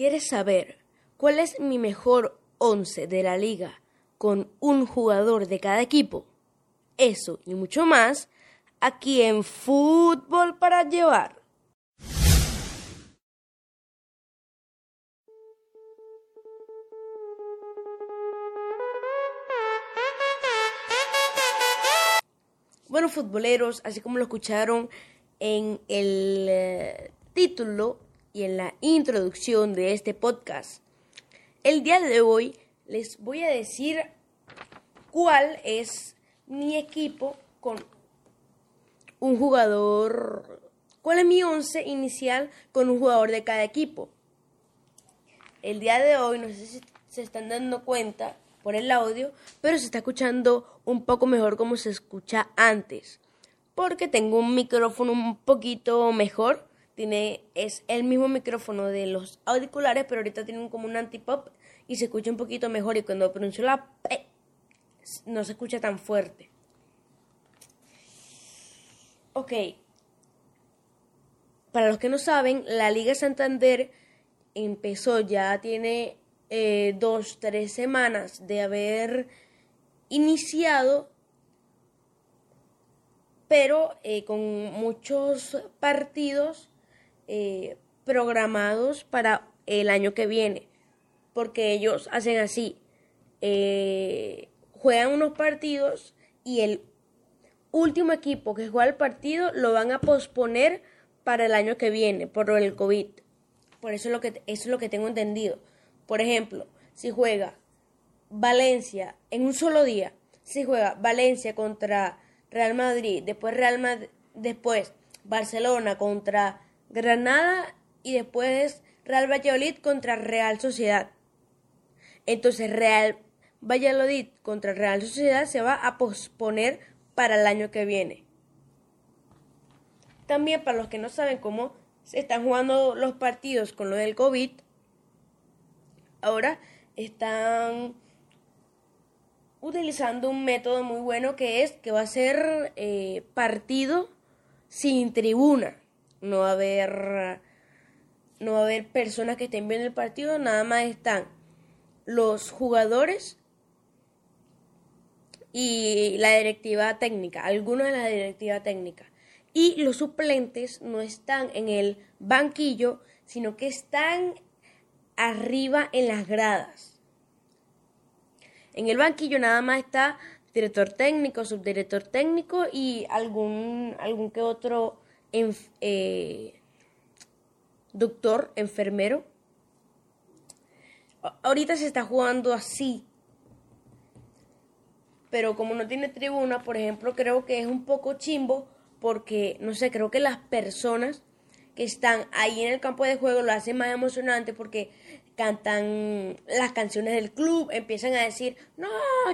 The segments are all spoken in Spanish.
¿Quieres saber cuál es mi mejor once de la liga con un jugador de cada equipo? Eso y mucho más aquí en Fútbol para Llevar. Bueno, futboleros, así como lo escucharon en el eh, título y en la introducción de este podcast, el día de hoy les voy a decir cuál es mi equipo con un jugador, cuál es mi once inicial con un jugador de cada equipo. El día de hoy, no sé si se están dando cuenta, por el audio, pero se está escuchando un poco mejor como se escucha antes. Porque tengo un micrófono un poquito mejor. Tiene, es el mismo micrófono de los auriculares, pero ahorita tiene como un antipop y se escucha un poquito mejor. Y cuando pronuncio la P, no se escucha tan fuerte. Ok. Para los que no saben, la Liga Santander empezó, ya tiene eh, dos, tres semanas de haber iniciado, pero eh, con muchos partidos eh, programados para el año que viene, porque ellos hacen así, juegan unos partidos y el último equipo que juega el partido lo van a posponer para el año que viene por el COVID. Por eso es lo que, eso es lo que tengo entendido. Por ejemplo, si juega Valencia en un solo día, si juega Valencia contra Real Madrid, después Real después Barcelona contra Granada y después Real Valladolid contra Real Sociedad. Entonces Real Valladolid contra Real Sociedad se va a posponer para el año que viene. También para los que no saben cómo se están jugando los partidos con lo del COVID, ahora están utilizando un método muy bueno que es que va a ser eh, partido sin tribuna. No va a haber no haber personas que estén viendo el partido, nada más están los jugadores y la directiva técnica, algunos de la directiva técnica. Y los suplentes no están en el banquillo, sino que están arriba en las gradas. En el banquillo nada más está director técnico, subdirector técnico y algún, algún que otro eh, doctor, enfermero. Ahorita se está jugando así. Pero como no tiene tribuna, por ejemplo, creo que es un poco chimbo porque, no sé, creo que las personas que están ahí en el campo de juego lo hacen más emocionante porque cantan las canciones del club, empiezan a decir, no,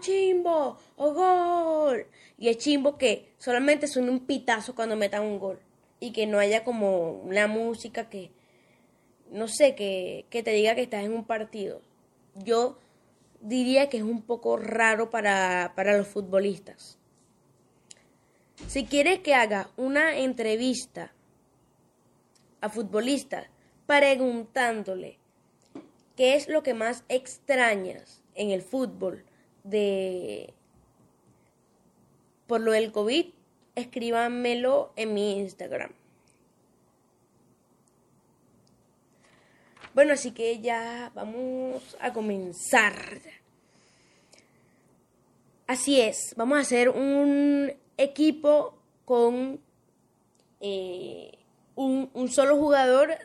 chimbo, o gol. Y es chimbo que solamente son un pitazo cuando metan un gol. Y que no haya como una música que, no sé, que, que te diga que estás en un partido. Yo diría que es un poco raro para, para los futbolistas. Si quieres que haga una entrevista a futbolistas preguntándole qué es lo que más extrañas en el fútbol de por lo del COVID, escríbanmelo en mi Instagram. Bueno, así que ya vamos a comenzar. Así es, vamos a hacer un equipo con eh, un, un solo jugador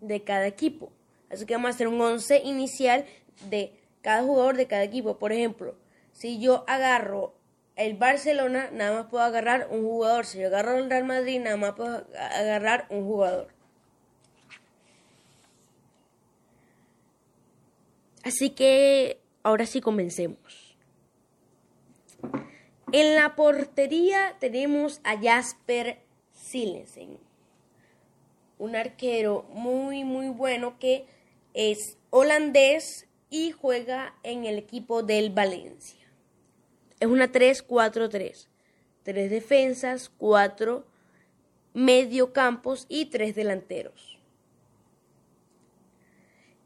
de cada equipo. Así que vamos a hacer un 11 inicial de cada jugador de cada equipo. Por ejemplo, si yo agarro el Barcelona, nada más puedo agarrar un jugador. Si yo agarro el Real Madrid, nada más puedo agarrar un jugador. Así que ahora sí comencemos. En la portería tenemos a Jasper Silensen un arquero muy, muy bueno que es holandés y juega en el equipo del Valencia. Es una 3-4-3. Tres defensas, cuatro mediocampos y tres delanteros.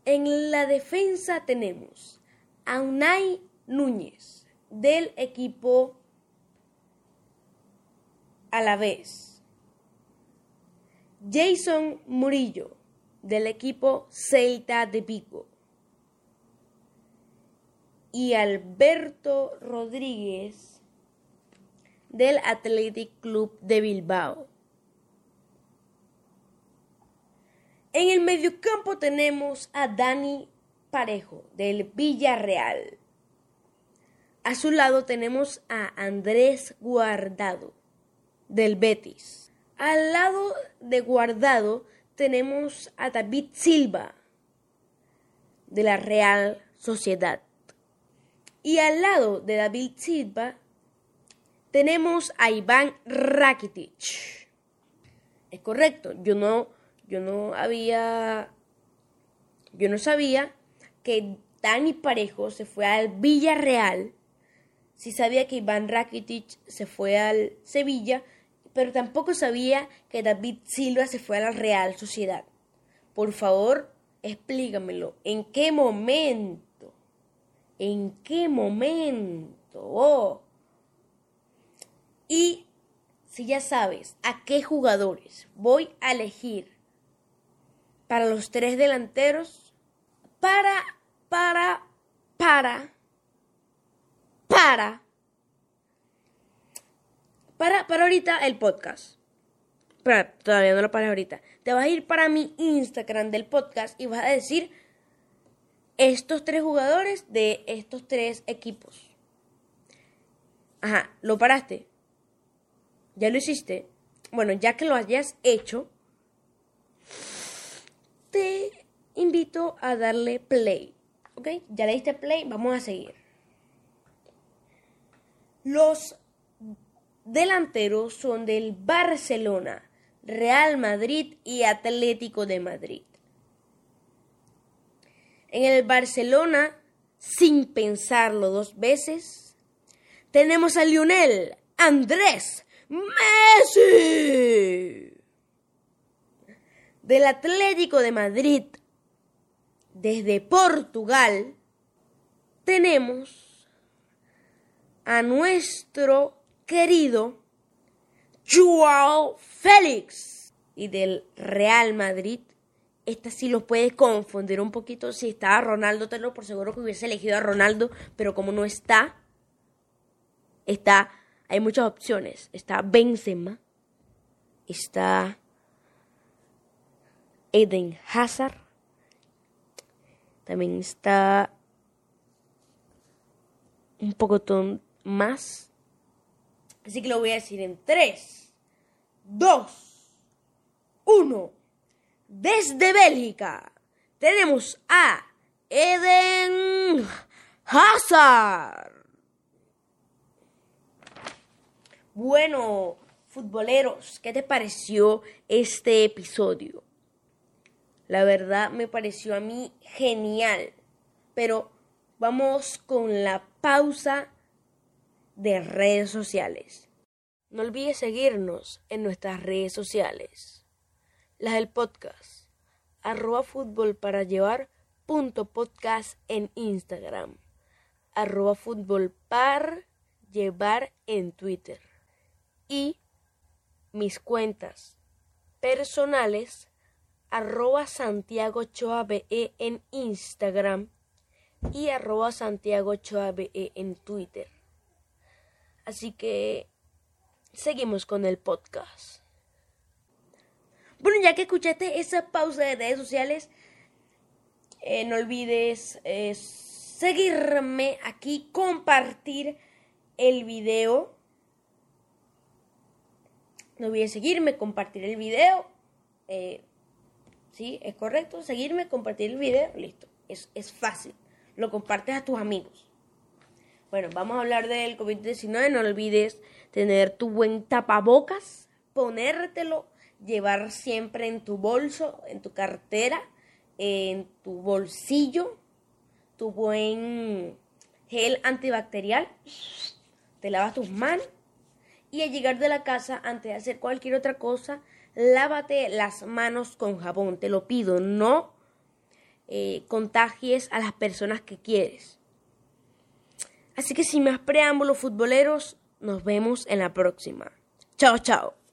En la defensa tenemos a Unai Núñez del equipo a la vez. Jason Murillo del equipo Celta de Pico. Y Alberto Rodríguez del Athletic Club de Bilbao. En el mediocampo tenemos a Dani Parejo del Villarreal. A su lado tenemos a Andrés Guardado del Betis. Al lado de Guardado tenemos a David Silva de la Real Sociedad. Y al lado de David Silva tenemos a Iván Rakitic. Es correcto, yo no, yo no había, yo no sabía que Dani Parejo se fue al Villarreal. Sí sabía que Iván Rakitic se fue al Sevilla, pero tampoco sabía que David Silva se fue a la Real Sociedad. Por favor, explícamelo. ¿En qué momento? ¿En qué momento? Y si ya sabes a qué jugadores voy a elegir para los tres delanteros, para, para, para, para para, para ahorita el podcast. Pero todavía no lo pares ahorita. Te vas a ir para mi Instagram del podcast y vas a decir estos tres jugadores de estos tres equipos. Ajá, ¿lo paraste? ¿Ya lo hiciste? Bueno, ya que lo hayas hecho, te invito a darle play. ¿Ok? Ya le diste play, vamos a seguir. Los delanteros son del Barcelona, Real Madrid y Atlético de Madrid. En el Barcelona, sin pensarlo dos veces, tenemos a Lionel Andrés Messi. Del Atlético de Madrid, desde Portugal, tenemos a nuestro querido Joao Félix y del Real Madrid. Esta sí lo puedes confundir un poquito. Si estaba Ronaldo, te lo por seguro que hubiese elegido a Ronaldo, pero como no está, está, hay muchas opciones. Está Benzema, está Eden Hazard, también está un poco más Así que lo voy a decir en 3, 2, 1. Desde Bélgica tenemos a Eden Hazard. Bueno, futboleros, ¿qué te pareció este episodio? La verdad me pareció a mí genial. Pero vamos con la pausa de redes sociales. No olvides seguirnos en nuestras redes sociales. Las del podcast. Arroba fútbol para llevar punto podcast en Instagram. Arroba fútbol para llevar en Twitter. Y mis cuentas personales arroba Santiago en Instagram y arroba Santiago en Twitter. Así que seguimos con el podcast. Bueno, ya que escuchaste esa pausa de redes sociales, eh, no olvides eh, seguirme aquí, compartir el video. No olvides seguirme, compartir el video. Eh, sí, es correcto. Seguirme, compartir el video. Listo. Es, es fácil. Lo compartes a tus amigos. Bueno, vamos a hablar del COVID-19. No olvides tener tu buen tapabocas, ponértelo, llevar siempre en tu bolso, en tu cartera, en tu bolsillo, tu buen gel antibacterial. Te lavas tus manos y al llegar de la casa, antes de hacer cualquier otra cosa, lávate las manos con jabón. Te lo pido, no eh, contagies a las personas que quieres. Así que sin más preámbulos futboleros, nos vemos en la próxima. Chao, chao.